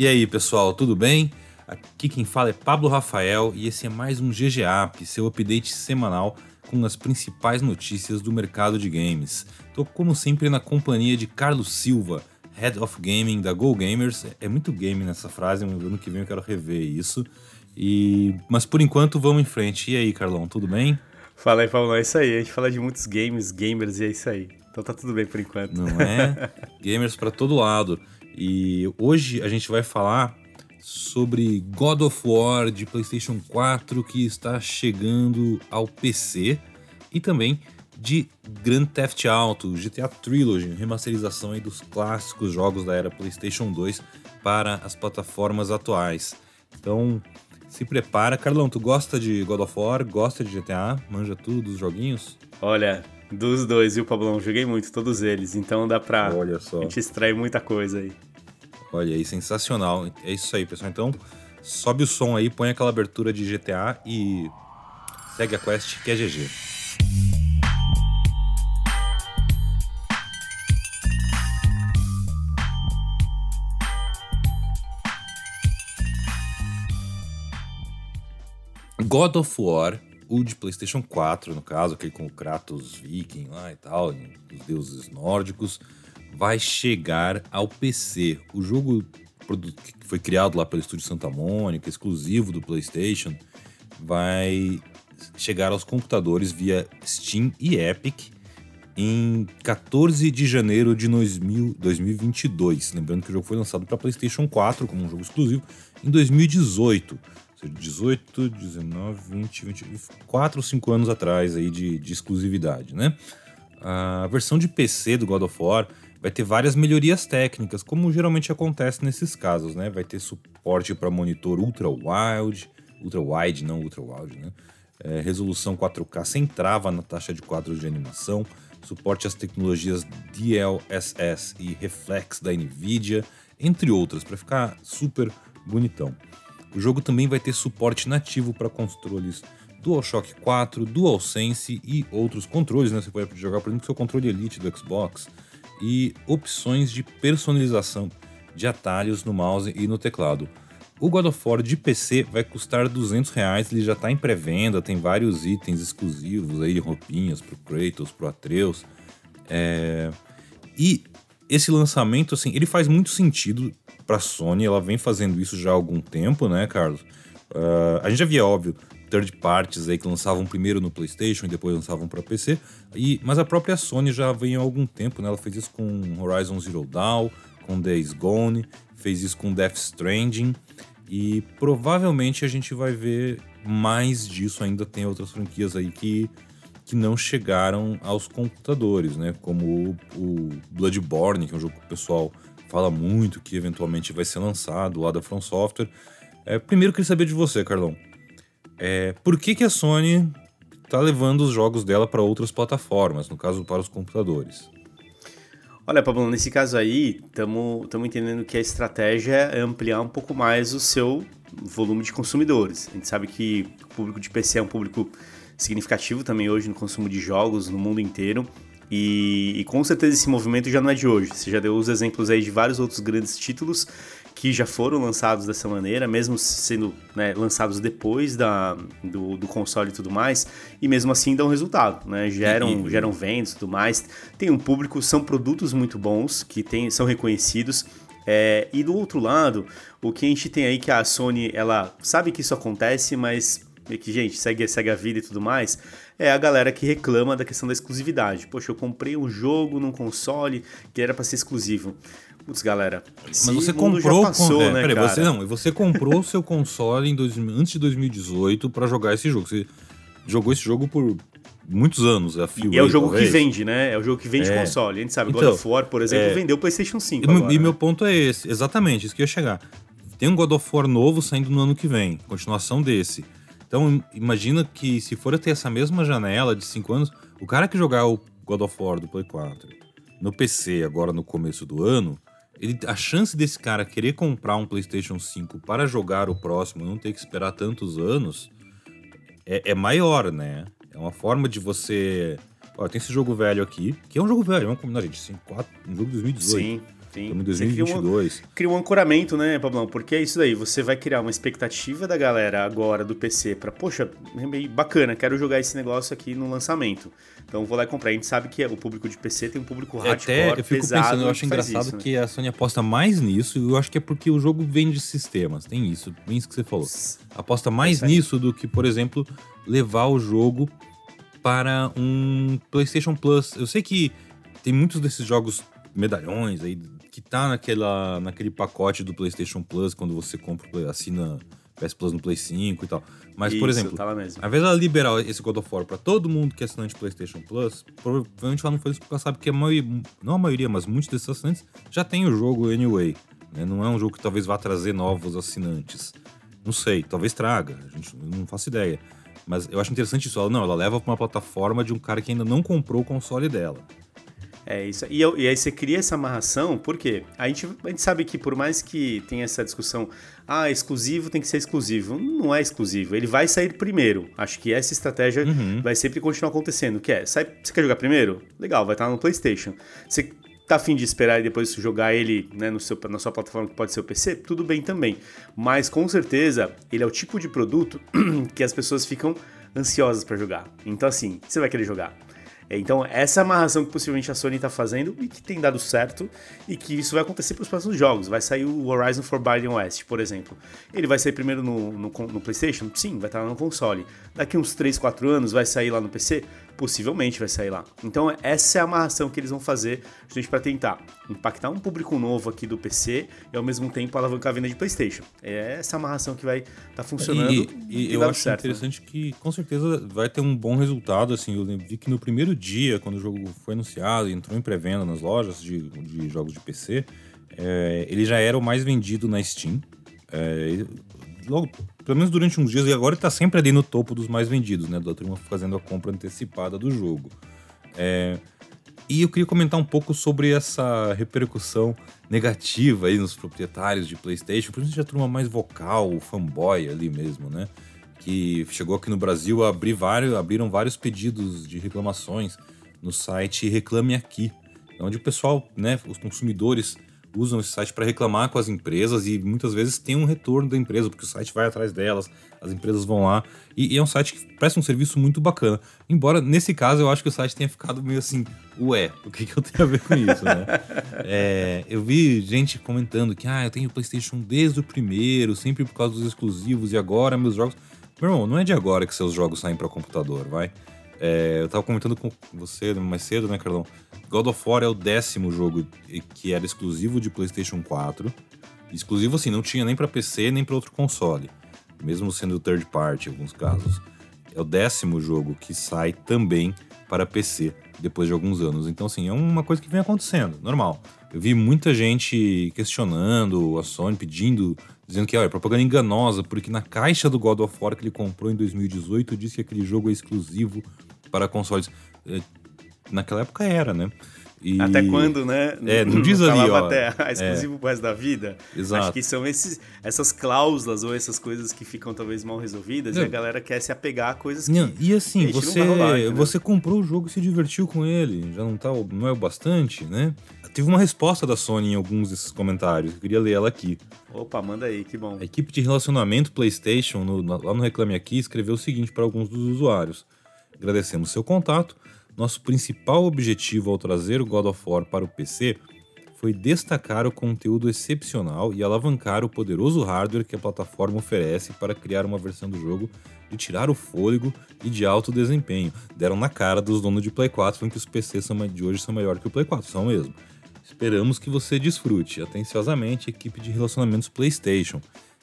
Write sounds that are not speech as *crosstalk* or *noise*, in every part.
E aí, pessoal, tudo bem? Aqui quem fala é Pablo Rafael e esse é mais um GGAP, seu update semanal com as principais notícias do mercado de games. Tô como sempre na companhia de Carlos Silva, Head of Gaming da Go Gamers. É muito game nessa frase, no ano que vem eu quero rever isso. E mas por enquanto vamos em frente. E aí, Carlão, tudo bem? Fala aí, Paulo, é isso aí. A gente fala de muitos games, gamers e é isso aí. Então tá tudo bem por enquanto. Não é? *laughs* gamers para todo lado. E hoje a gente vai falar sobre God of War de PlayStation 4 que está chegando ao PC e também de Grand Theft Auto, GTA Trilogy, remasterização aí dos clássicos jogos da era PlayStation 2 para as plataformas atuais. Então, se prepara. Carlão, tu gosta de God of War? Gosta de GTA? Manja tudo dos joguinhos? Olha, dos dois, viu, Pablão? Joguei muito, todos eles. Então dá pra Olha só. a gente extrair muita coisa aí. Olha aí, sensacional. É isso aí, pessoal. Então, sobe o som aí, põe aquela abertura de GTA e segue a quest que é GG. God of War, o de PlayStation 4, no caso, aquele com o Kratos Viking lá e tal, os deuses nórdicos, vai chegar ao PC. O jogo que foi criado lá pelo estúdio Santa Mônica, exclusivo do PlayStation, vai chegar aos computadores via Steam e Epic em 14 de janeiro de 2000, 2022. Lembrando que o jogo foi lançado para PlayStation 4 como um jogo exclusivo em 2018. 18, 19, 20, 20, 4 ou 5 anos atrás aí de, de exclusividade, né? A versão de PC do God of War vai ter várias melhorias técnicas, como geralmente acontece nesses casos, né? Vai ter suporte para monitor ultra wide, ultra wide, não ultra wide, né? É, resolução 4K sem trava na taxa de quadros de animação, suporte às tecnologias DLSS e Reflex da Nvidia, entre outras, para ficar super bonitão. O jogo também vai ter suporte nativo para controles DualShock 4, DualSense e outros controles, né? Você pode jogar, por exemplo, seu controle Elite do Xbox e opções de personalização de atalhos no mouse e no teclado. O God of War de PC vai custar 200 reais, ele já está em pré-venda, tem vários itens exclusivos aí, roupinhas pro Kratos, pro Atreus. É... E esse lançamento, assim, ele faz muito sentido para a Sony, ela vem fazendo isso já há algum tempo, né, Carlos? Uh, a gente já via, óbvio, third parties aí que lançavam primeiro no PlayStation e depois lançavam para PC. E, mas a própria Sony já vem há algum tempo, né? Ela fez isso com Horizon Zero Dawn, com Days Gone, fez isso com Death Stranding e provavelmente a gente vai ver mais disso. Ainda tem outras franquias aí que, que não chegaram aos computadores, né? Como o, o Bloodborne, que é um jogo que o pessoal fala muito que eventualmente vai ser lançado lá da From Software. É, primeiro, queria saber de você, Carlão. É, por que, que a Sony está levando os jogos dela para outras plataformas, no caso para os computadores? Olha, Pablo, nesse caso aí, estamos entendendo que a estratégia é ampliar um pouco mais o seu volume de consumidores. A gente sabe que o público de PC é um público significativo também hoje no consumo de jogos no mundo inteiro. E, e, com certeza esse movimento já não é de hoje. Você já deu os exemplos aí de vários outros grandes títulos que já foram lançados dessa maneira, mesmo sendo né, lançados depois da, do, do, console e tudo mais, e mesmo assim dão resultado, né? Geram, e, geram vendas e tudo mais. Tem um público, são produtos muito bons que tem, são reconhecidos. É, e do outro lado, o que a gente tem aí que a Sony, ela sabe que isso acontece, mas que, gente, segue, segue a vida e tudo mais, é a galera que reclama da questão da exclusividade. Poxa, eu comprei um jogo num console que era para ser exclusivo. Putz, galera. Mas você comprou. Passou, é, né, peraí, você não, você comprou o seu console em dois, antes de 2018 para jogar esse jogo. Você jogou esse jogo por muitos anos a. E é o jogo talvez. que vende, né? É o jogo que vende é. console. A gente sabe, então, God of War, por exemplo, é... vendeu o PlayStation 5. E, agora, e né? meu ponto é esse, exatamente, isso que eu ia chegar. Tem um God of War novo saindo no ano que vem, continuação desse. Então, imagina que se for ter essa mesma janela de 5 anos, o cara que jogar o God of War do Play 4 no PC agora no começo do ano, ele, a chance desse cara querer comprar um PlayStation 5 para jogar o próximo, não ter que esperar tantos anos, é, é maior, né? É uma forma de você. Ó, tem esse jogo velho aqui, que é um jogo velho, vamos combinar, gente. 5, 4, um jogo de 2018. Sim. Estamos em 2022. Cria um, cria um ancoramento, né, Pablão? Porque é isso daí. Você vai criar uma expectativa da galera agora do PC para, poxa, é bacana, quero jogar esse negócio aqui no lançamento. Então vou lá e comprar. A gente sabe que o público de PC tem um público hardcore, Até eu fico pesado, pensando, eu acho engraçado isso, né? que a Sony aposta mais nisso, e eu acho que é porque o jogo vende sistemas. Tem isso, bem isso que você falou. Aposta mais É nisso do que, por exemplo, levar o jogo para um PlayStation Plus. Eu sei que tem muitos desses jogos medalhões aí que tá naquela, naquele pacote do PlayStation Plus quando você compra, assina PS Plus no Play 5 e tal. Mas, por Isso, exemplo, tá ao invés dela liberar esse God of War pra todo mundo que é assinante PlayStation Plus, provavelmente ela não fez isso porque ela sabe que a maioria, não a maioria, mas muitos desses assinantes já tem o jogo anyway. né? Não é um jogo que talvez vá trazer novos assinantes. Não sei, talvez traga, a gente não faço ideia. Mas eu acho interessante isso. Ela, não, ela leva pra uma plataforma de um cara que ainda não comprou o console dela. É isso. E, eu- e aí você cria essa amarração, por quê? A gente, a gente sabe que por mais que tenha essa discussão, ah, exclusivo tem que ser exclusivo. Não é exclusivo. Ele vai sair primeiro. Acho que essa estratégia vai sempre continuar acontecendo. Que é, sai, você quer jogar primeiro? Legal, vai estar no PlayStation. Você tá afim de esperar e depois jogar ele né, no seu, na sua plataforma que pode ser o PC? Tudo bem também. Mas com certeza, ele é o tipo de produto *clears throat* que as pessoas ficam ansiosas para jogar. Então assim, você vai querer jogar. É, Então, essa amarração que possivelmente a Sony está fazendo e que tem dado certo e que isso vai acontecer para os próximos jogos. Vai sair o Horizon Forbidden West, por exemplo. Ele vai sair primeiro no, no, no PlayStation? Sim, vai estar lá no console. Daqui uns 3, 4 anos vai sair lá no PC? Possivelmente vai sair lá. Então, essa é a amarração que eles vão fazer justamente para tentar impactar um público novo aqui do PC e ao mesmo tempo alavancar a venda de PlayStation. É essa amarração que vai estar funcionando E, e eu dando acho certo, né? interessante que com certeza vai ter um bom resultado. Assim, eu vi que no primeiro dia, quando o jogo foi anunciado e entrou em pré-venda nas lojas de, de jogos de PC, é, ele já era o mais vendido na Steam. É, logo, pelo menos durante uns dias, e agora ele tá sempre ali no topo dos mais vendidos, né? Da turma fazendo a compra antecipada do jogo. É, e eu queria comentar um pouco sobre essa repercussão negativa aí nos proprietários de PlayStation, principalmente a turma mais vocal, o fanboy ali mesmo, né? Que chegou aqui no Brasil a abrir vários, abriram vários pedidos de reclamações no site Reclame Aqui, onde o pessoal, né, os consumidores usam esse site para reclamar com as empresas e muitas vezes tem um retorno da empresa, porque o site vai atrás delas, as empresas vão lá. E, e é um site que presta um serviço muito bacana. Embora, nesse caso, eu acho que o site tenha ficado meio assim, ué, o que, que eu tenho a ver com isso, né? *laughs* É, eu vi gente comentando que, ah, eu tenho PlayStation desde o primeiro, sempre por causa dos exclusivos, e agora meus jogos. Meu irmão, não é de agora que seus jogos saem para computador, vai. É, eu tava comentando com você mais cedo, né, Carlão? God of War é o décimo jogo que era exclusivo de PlayStation 4. Exclusivo assim, não tinha nem para PC nem para outro console, mesmo sendo third party em alguns casos. É o décimo jogo que sai também para PC depois de alguns anos. Então, assim, é uma coisa que vem acontecendo, normal. Eu vi muita gente questionando a Sony, pedindo, dizendo que ó, é propaganda enganosa, porque na caixa do God of War que ele comprou em 2018 disse que aquele jogo é exclusivo para consoles. É, Naquela época era, né? E- Até quando, né? É, não diz ali, falava ó. até ah, exclusivo pro resto da vida. Exato. Acho que são esses, essas cláusulas ou essas coisas que ficam talvez mal resolvidas e Não. a galera quer se apegar a coisas que. Não, e assim, você, rolar, você comprou o jogo e se divertiu com ele. Já não, tá, não é o bastante, né? Teve uma resposta da Sony em alguns desses comentários. Eu queria ler ela aqui. Opa, manda aí, que bom. A equipe de relacionamento PlayStation, no- lá no Reclame Aqui, escreveu o seguinte para alguns dos usuários: Agradecemos seu contato. Nosso principal objetivo ao trazer o God of War para o PC foi destacar o conteúdo excepcional e alavancar o poderoso hardware que a plataforma oferece para criar uma versão do jogo de tirar o fôlego e de alto desempenho. Deram na cara dos donos de Play 4 falando que os PCs são de hoje são maiores que o Play 4, são mesmo. Esperamos que você desfrute. Atenciosamente, equipe de relacionamentos PlayStation.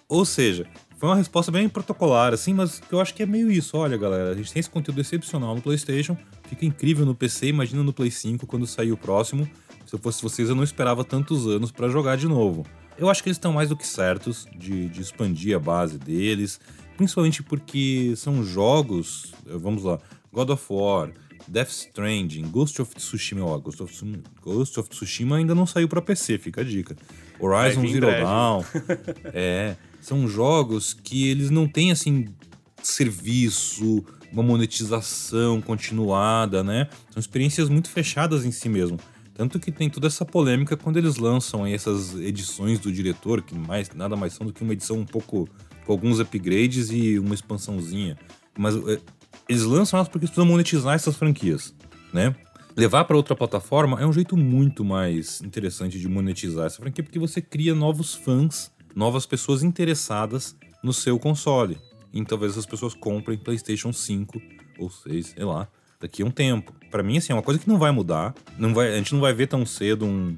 Ou seja, foi uma resposta bem protocolar, assim, mas eu acho que é meio isso. Olha, galera, a gente tem esse conteúdo excepcional no PlayStation, fica incrível no PC, imagina no Play 5 quando sair o próximo. Se eu fosse vocês, eu não esperava tantos anos pra jogar de novo. Eu acho que eles estão mais do que certos de, de expandir a base deles, principalmente porque são jogos, vamos lá, God of War, Death Stranding, Ghost of Tsushima, ó, Ghost of, Tsu- Ghost of Tsushima ainda não saiu pra PC, fica a dica. Horizon Zero breve. Dawn, *laughs* é, são jogos que eles não têm assim serviço, uma monetização continuada, né? São experiências muito fechadas em si mesmo. Tanto que tem toda essa polêmica quando eles lançam aí essas edições do diretor, que mais, nada mais são do que uma edição um pouco com alguns upgrades e uma expansãozinha. Mas é, eles lançam elas porque precisam monetizar essas franquias, né? Levar para outra plataforma é um jeito muito mais interessante de monetizar essa franquia, porque você cria novos fãs, novas pessoas interessadas no seu console. E talvez essas pessoas comprem PlayStation 5 ou 6, sei lá, daqui a um tempo. Para mim, assim, é uma coisa que não vai mudar. Não vai, a gente não vai ver tão cedo um,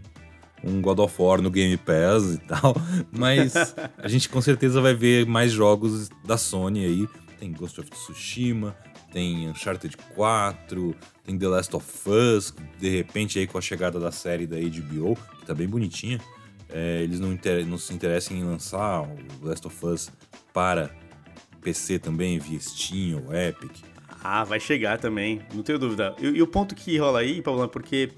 um God of War no Game Pass e *laughs* tal, mas a gente com certeza vai ver mais jogos da Sony aí. Tem Ghost of Tsushima, tem Uncharted 4, tem The Last of Us, de repente aí com a chegada da série da HBO, que tá bem bonitinha, é, eles não, não, se interessam em lançar o Last of Us para PC também, via Steam ou Epic. Ah, vai chegar também, não tenho dúvida. E, e o ponto que rola aí, Paulo, é porque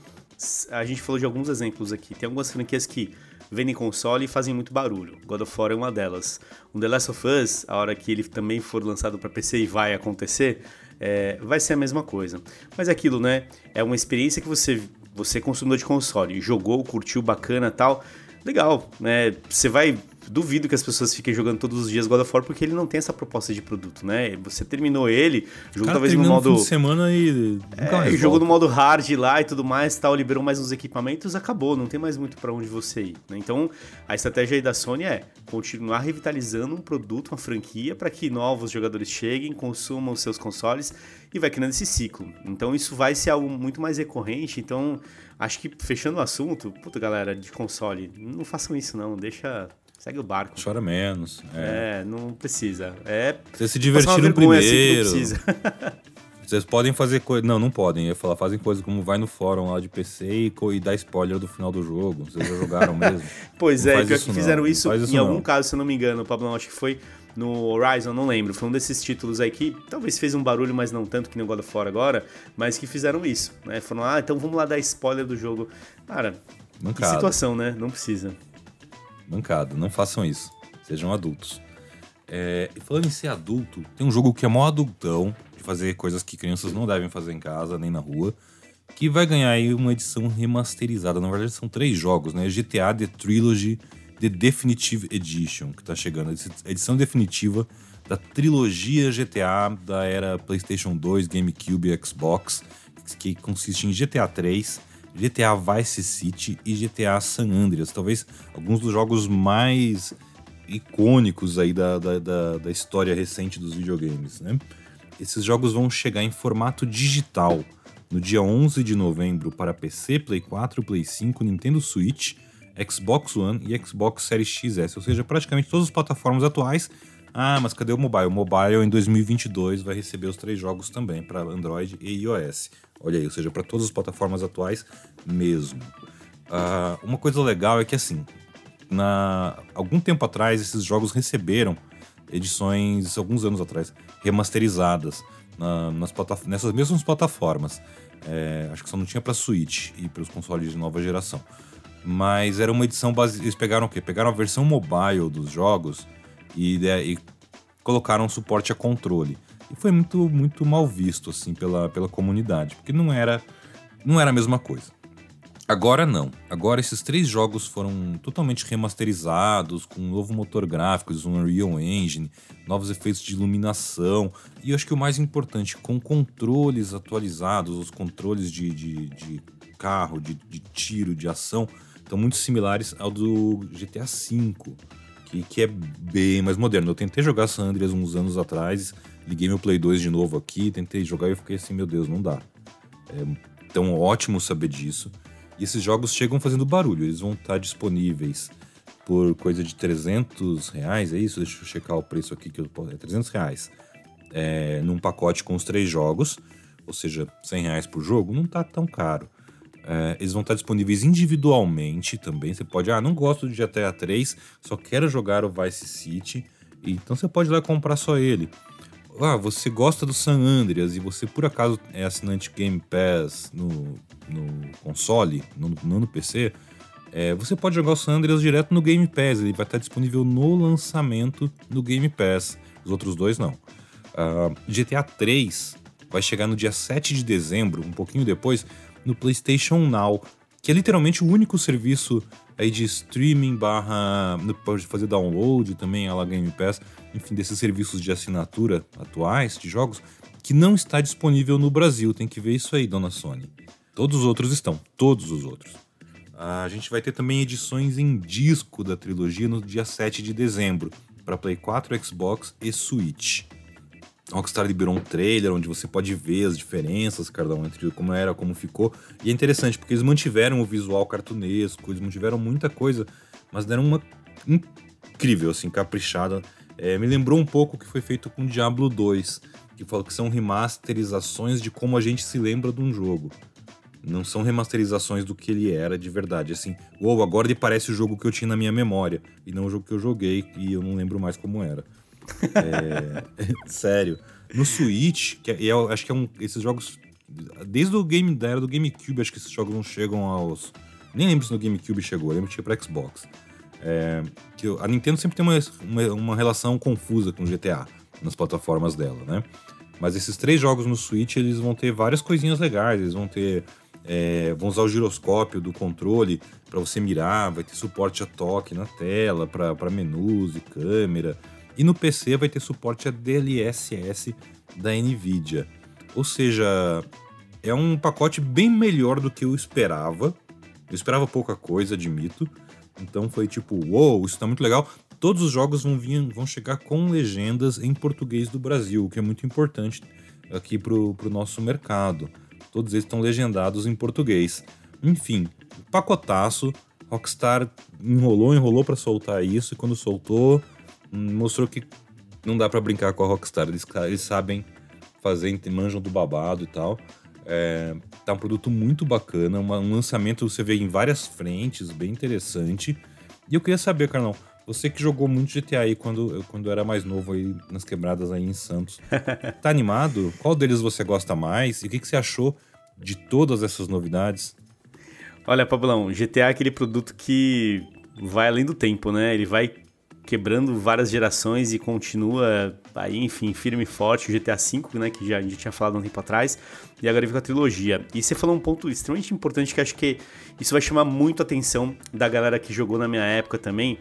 a gente falou de alguns exemplos aqui. Tem algumas franquias que vendem console e fazem muito barulho. God of War é uma delas. Um The Last of Us, a hora que ele também for lançado para PC e vai acontecer, é, vai ser a mesma coisa. Mas é aquilo, né? É uma experiência que você, você consumidor de console, jogou, curtiu, bacana tal. Legal, né? Você vai duvido que as pessoas fiquem jogando todos os dias God of War porque ele não tem essa proposta de produto, né? Você terminou ele, Cara, talvez no modo. Fim de semana e. É, jogou no modo hard lá e tudo mais, tal, liberou mais uns equipamentos, acabou, não tem mais muito para onde você ir. Né? Então, a estratégia aí da Sony é continuar revitalizando um produto, uma franquia, para que novos jogadores cheguem, consumam seus consoles e vai criando esse ciclo. Então, isso vai ser algo muito mais recorrente. Então, acho que fechando o assunto, puta galera de console, não façam isso não, deixa Segue o barco. Chora menos. É, é não precisa. É. Vocês se divertiram primeiro. Assim, não precisa. *laughs* Vocês podem fazer coisas. Não, não podem. Eu ia falar, fazem coisas como vai no fórum lá de PC e, e dá spoiler do final do jogo. Vocês já jogaram mesmo? *laughs* pois não é, pior que fizeram isso, isso em não. algum caso, se eu não me engano, Pablo, acho que foi no Horizon, não lembro. Foi um desses títulos aí que talvez fez um barulho, mas não tanto que nem o God of War agora, mas que fizeram isso, né? Falaram, ah, então vamos lá dar spoiler do jogo. Cara, Mancado. que situação, né? Não precisa. Mancada, não façam isso. Sejam adultos. É, falando em ser adulto, tem um jogo que é mó adultão, de fazer coisas que crianças não devem fazer em casa nem na rua, que vai ganhar aí uma edição remasterizada. Na verdade, são três jogos, né? GTA The Trilogy The Definitive Edition, que tá chegando. A edição definitiva da trilogia GTA da era PlayStation 2, GameCube e Xbox, que consiste em GTA 3, GTA Vice City e GTA San Andreas. Talvez alguns dos jogos mais icônicos aí da, da, da, da história recente dos videogames, né? Esses jogos vão chegar em formato digital no dia 11 de novembro para PC, Play 4, Play 5, Nintendo Switch, Xbox One e Xbox Series XS, ou seja, praticamente todas as plataformas atuais. Ah, mas cadê o mobile? O mobile em 2022 vai receber os três jogos também para Android e iOS. Olha aí, ou seja, para todas as plataformas atuais mesmo. Uh, uma coisa legal é que, assim, na, algum tempo atrás, esses jogos receberam edições, alguns anos atrás, remasterizadas na, nas nessas mesmas plataformas. É, acho que só não tinha para Switch e para os consoles de nova geração. Mas era uma edição base... Eles pegaram o quê? Pegaram a versão mobile dos jogos e, e colocaram suporte a controle. E foi muito, muito mal visto, assim, pela, pela comunidade, porque não era, não era a mesma coisa. Agora não. Agora esses três jogos foram totalmente remasterizados, com um novo motor gráfico, um Unreal Engine, novos efeitos de iluminação. E eu acho que o mais importante, com controles atualizados, os controles de, de, de carro, de, de, tiro, de ação, estão muito similares ao do GTA V, que, é bem mais moderno. Eu tentei jogar San Andreas uns anos atrás Liguei meu Play 2 de novo aqui, tentei jogar e eu fiquei assim, meu Deus, não dá. É tão ótimo saber disso. E esses jogos chegam fazendo barulho, eles vão estar disponíveis por coisa de 300 reais, é isso? Deixa eu checar o preço aqui que eu posso. É 300 reais. É, num pacote com os três jogos, ou seja, 100 reais por jogo, não tá tão caro. É, eles vão estar disponíveis individualmente também. Você pode, ah, não gosto de GTA 3, só quero jogar o Vice City. Então você pode ir lá comprar só ele ah, você gosta do San Andreas e você por acaso é assinante Game Pass no, no console, não no PC, é, você pode jogar o San Andreas direto no Game Pass. Ele vai estar disponível no lançamento no Game Pass. Os outros dois não. Uh, ah, GTA 3 vai chegar no dia 7 de dezembro, um pouquinho depois, no PlayStation Now. que é literalmente o único serviço aí de streaming barra. pode fazer download também, a la Game Pass, enfim, desses serviços de assinatura atuais de jogos, que não está disponível no Brasil. Tem que ver isso aí, dona Sony. Todos os outros estão, todos os outros. A gente vai ter também edições em disco da trilogia no dia 7 de dezembro, para Play 4, Xbox e Switch. Rockstar liberou um trailer onde você pode ver as diferenças, cada um entre como era, como ficou. E é interessante porque eles mantiveram o visual cartunesco, eles mantiveram muita coisa, mas deram uma incrível, assim, caprichada. É, me lembrou um pouco o que foi feito com Diablo 2, que falou que são remasterizações de como a gente se lembra de um jogo. Não são remasterizações do que ele era de verdade. Assim, uou, agora ele parece o jogo que eu tinha na minha memória, e não o jogo que eu joguei e eu não lembro mais como era. É, *laughs* sério. No Switch, que é, eu acho que é um. Esses jogos. Desde o game da era do GameCube, acho que esses jogos não chegam aos. Nem lembro se no GameCube chegou, eu lembro que tinha pra Xbox. É, que a Nintendo sempre tem uma, uma, uma, relação confusa com o GTA nas plataformas dela, né? Mas esses três jogos no Switch, eles vão ter várias coisinhas legais. Eles vão ter. É, vão usar o giroscópio do controle para você mirar, vai ter suporte a toque na tela, para menus e câmera. E no PC vai ter suporte a DLSS da Nvidia. Ou seja, é um pacote bem melhor do que eu esperava. Eu esperava pouca coisa, admito. Então foi tipo, uou, wow, isso tá muito legal. Todos os jogos vão, vir, vão chegar com legendas em português do Brasil, o que é muito importante aqui pro, pro nosso mercado. Todos eles estão legendados em português. Enfim, pacotaço. Rockstar enrolou, enrolou para soltar isso, e quando soltou, mostrou que não dá para brincar com a Rockstar. Eles, eles sabem fazer, manjam do babado e tal. É, tá um produto muito bacana, uma, um lançamento você vê em várias frentes, bem interessante. E eu queria saber, Carlão, você que jogou muito GTA aí quando, quando era mais novo aí nas quebradas aí em Santos, *laughs* tá animado? Qual deles você gosta mais? E o que, que você achou de todas essas novidades? Olha, Pablão, GTA é aquele produto que vai além do tempo, né? Ele vai quebrando várias gerações e continua aí, enfim, firme e forte, o GTA V, né, que já a gente tinha falado um tempo atrás, e agora vem com a trilogia. E você falou um ponto extremamente importante que acho que isso vai chamar muito a atenção da galera que jogou na minha época também,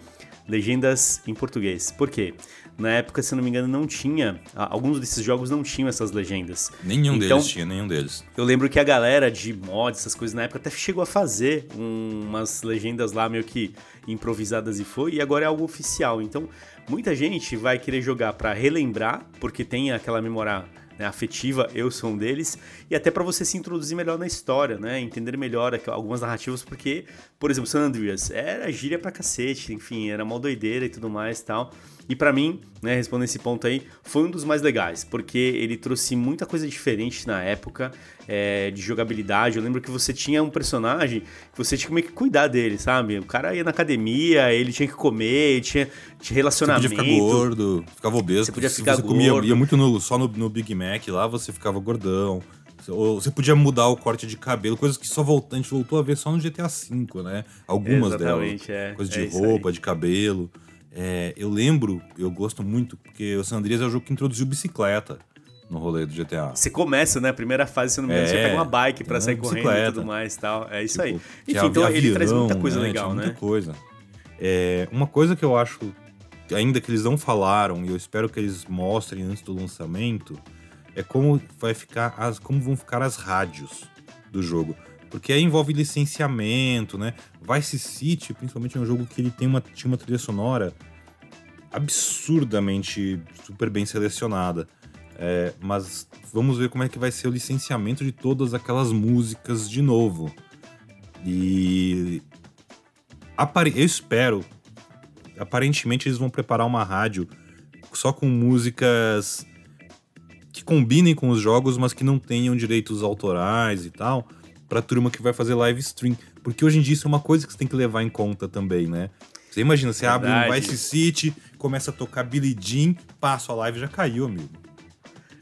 legendas em português. Por quê? Na época, se eu não me engano, não tinha. Alguns desses jogos não tinham essas legendas. Nenhum então, deles tinha, nenhum deles. Eu lembro que a galera de mods, essas coisas na época, até chegou a fazer um, umas legendas lá meio que improvisadas e foi, e agora é algo oficial. Então, muita gente vai querer jogar para relembrar, porque tem aquela memória né, afetiva, eu sou um deles, e até para você se introduzir melhor na história, né, entender melhor algumas narrativas, porque, por exemplo, San Andreas era gíria pra cacete, enfim, era mal doideira e tudo mais tal. E para mim, né, respondendo esse ponto aí, foi um dos mais legais, porque ele trouxe muita coisa diferente na época é, de jogabilidade. Eu lembro que você tinha um personagem que você tinha que cuidar dele, sabe? O cara ia na academia, ele tinha que comer, tinha, tinha relacionamento. Você podia ficar gordo, ficava obeso. Você podia ficar você gordo. Comia, ia muito no, só no, no Big Mac lá, você ficava gordão. Ou você podia mudar o corte de cabelo, coisas que só voltou, a gente voltou a ver só no GTA V, né? Algumas Exatamente, delas. É, coisas é de roupa, de cabelo. É, eu lembro, eu gosto muito, porque o San Andreas é o jogo que introduziu bicicleta no rolê do GTA. Você começa, né? A primeira fase, se não me engano, é, você pega uma bike para sair correndo e tudo mais e tal. É isso tipo, aí. Enfim, então avião, ele traz muita coisa né? legal, Tinha né? Muita coisa. É, uma coisa que eu acho, ainda que eles não falaram, e eu espero que eles mostrem antes do lançamento, é como vai ficar as, como vão ficar as rádios do jogo. Porque aí envolve licenciamento, né? Vice City, principalmente, é um jogo que ele tem uma, tinha uma trilha sonora absurdamente super bem selecionada. É, mas vamos ver como é que vai ser o licenciamento de todas aquelas músicas de novo. E eu espero, aparentemente eles vão preparar uma rádio só com músicas combinem com os jogos, mas que não tenham direitos autorais e tal pra turma que vai fazer live stream. Porque hoje em dia isso é uma coisa que você tem que levar em conta também, né? Você imagina, você Verdade. abre um Vice City, começa a tocar Billie Jean, passa a live já caiu, amigo.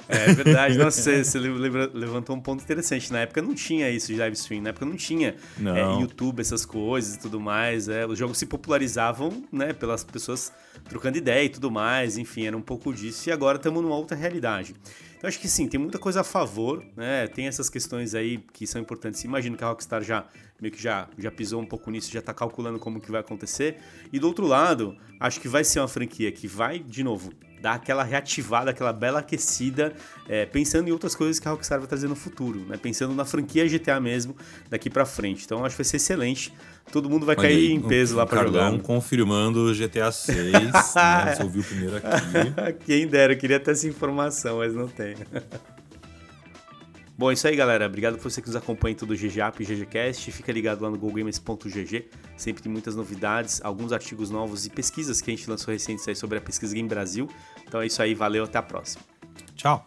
É verdade. Nossa, você, você levantou um ponto interessante. Na época não tinha isso de live stream. Na época não tinha não. É, YouTube, essas coisas e tudo mais. É. Os jogos se popularizavam né, pelas pessoas trocando ideia e tudo mais. Enfim, era um pouco disso. E agora estamos numa outra realidade. Então acho que sim, tem muita coisa a favor, né? Tem essas questões aí que são importantes. Imagino que a Rockstar já meio que já, já pisou um pouco nisso, já está calculando como que vai acontecer. E do outro lado, acho que vai ser uma franquia que vai, de novo, dar aquela reativada, aquela bela aquecida, é, pensando em outras coisas que a Rockstar vai trazer no futuro, né? Pensando na franquia GTA mesmo daqui para frente. Então acho que vai ser excelente. Todo mundo vai Olha cair aí, em peso lá para jogar. confirmando GTA 6, né? *laughs* Você ouviu primeiro aqui. *laughs* Quem dera, eu queria ter essa informação, mas não tenho. Bom, é isso aí, galera. Obrigado por você que nos acompanha em todo o GGAP e GGCast. Fica ligado lá no GoGamers.gg. Sempre tem muitas novidades, alguns artigos novos e pesquisas que a gente lançou recentes aí sobre a pesquisa Game Brasil. Então é isso aí, valeu, até a próxima. Tchau.